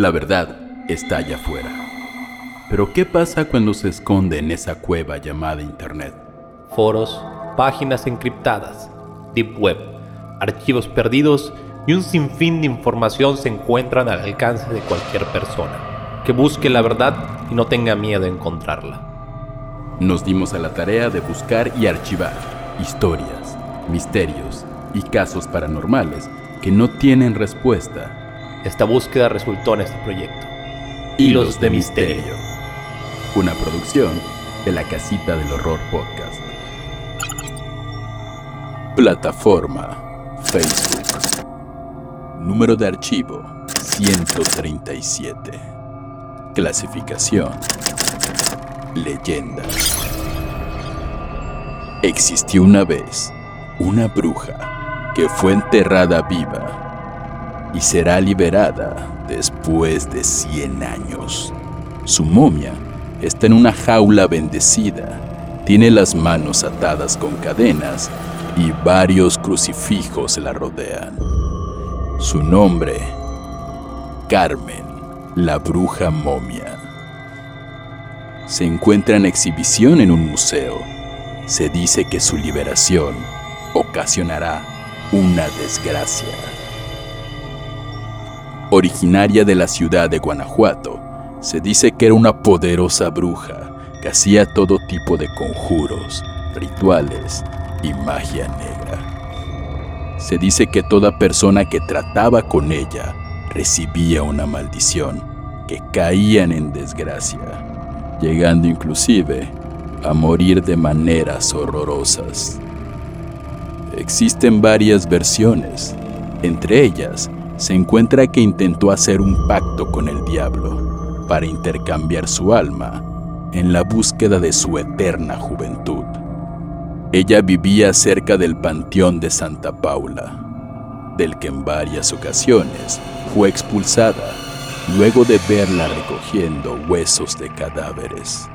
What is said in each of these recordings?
La verdad está allá afuera. Pero ¿qué pasa cuando se esconde en esa cueva llamada Internet? Foros, páginas encriptadas, deep web, archivos perdidos y un sinfín de información se encuentran al alcance de cualquier persona que busque la verdad y no tenga miedo a encontrarla. Nos dimos a la tarea de buscar y archivar historias, misterios y casos paranormales que no tienen respuesta. Esta búsqueda resultó en este proyecto. Hilos de Misterio. Una producción de la Casita del Horror Podcast. Plataforma Facebook. Número de archivo 137. Clasificación. Leyenda. Existió una vez una bruja que fue enterrada viva y será liberada después de 100 años. Su momia está en una jaula bendecida, tiene las manos atadas con cadenas y varios crucifijos la rodean. Su nombre, Carmen, la bruja momia. Se encuentra en exhibición en un museo. Se dice que su liberación ocasionará una desgracia. Originaria de la ciudad de Guanajuato, se dice que era una poderosa bruja que hacía todo tipo de conjuros, rituales y magia negra. Se dice que toda persona que trataba con ella recibía una maldición, que caían en desgracia, llegando inclusive a morir de maneras horrorosas. Existen varias versiones, entre ellas se encuentra que intentó hacer un pacto con el diablo para intercambiar su alma en la búsqueda de su eterna juventud. Ella vivía cerca del Panteón de Santa Paula, del que en varias ocasiones fue expulsada luego de verla recogiendo huesos de cadáveres.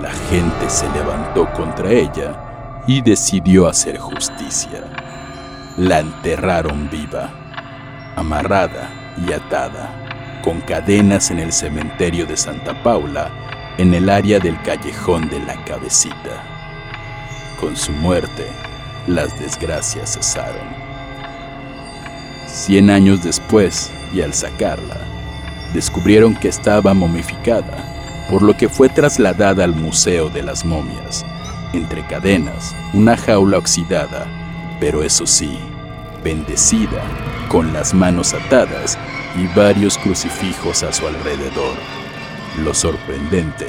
La gente se levantó contra ella y decidió hacer justicia. La enterraron viva amarrada y atada, con cadenas en el cementerio de Santa Paula, en el área del callejón de la cabecita. Con su muerte, las desgracias cesaron. Cien años después, y al sacarla, descubrieron que estaba momificada, por lo que fue trasladada al Museo de las Momias, entre cadenas, una jaula oxidada, pero eso sí, bendecida con las manos atadas y varios crucifijos a su alrededor. Lo sorprendente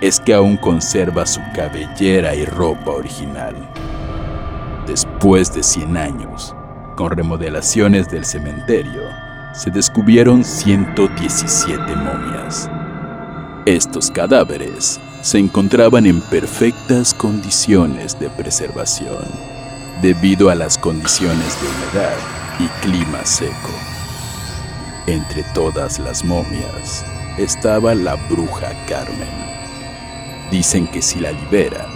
es que aún conserva su cabellera y ropa original. Después de 100 años, con remodelaciones del cementerio, se descubrieron 117 momias. Estos cadáveres se encontraban en perfectas condiciones de preservación debido a las condiciones de humedad y clima seco. Entre todas las momias estaba la bruja Carmen. Dicen que si la liberan,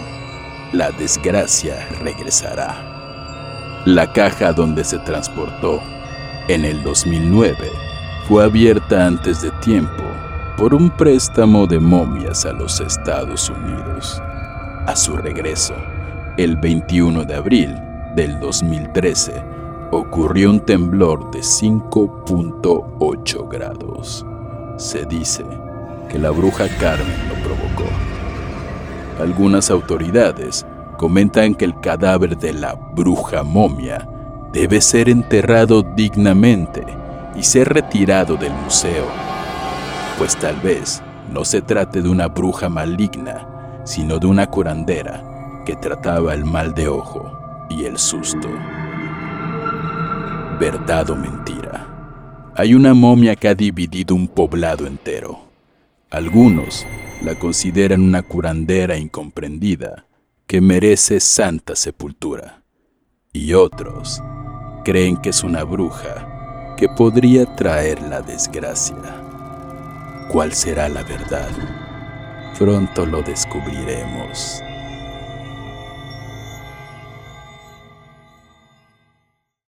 la desgracia regresará. La caja donde se transportó en el 2009 fue abierta antes de tiempo por un préstamo de momias a los Estados Unidos. A su regreso, el 21 de abril del 2013, ocurrió un temblor de 5.8 grados. Se dice que la bruja Carmen lo provocó. Algunas autoridades comentan que el cadáver de la bruja momia debe ser enterrado dignamente y ser retirado del museo, pues tal vez no se trate de una bruja maligna, sino de una curandera que trataba el mal de ojo y el susto. Verdad o mentira. Hay una momia que ha dividido un poblado entero. Algunos la consideran una curandera incomprendida que merece santa sepultura. Y otros creen que es una bruja que podría traer la desgracia. ¿Cuál será la verdad? Pronto lo descubriremos.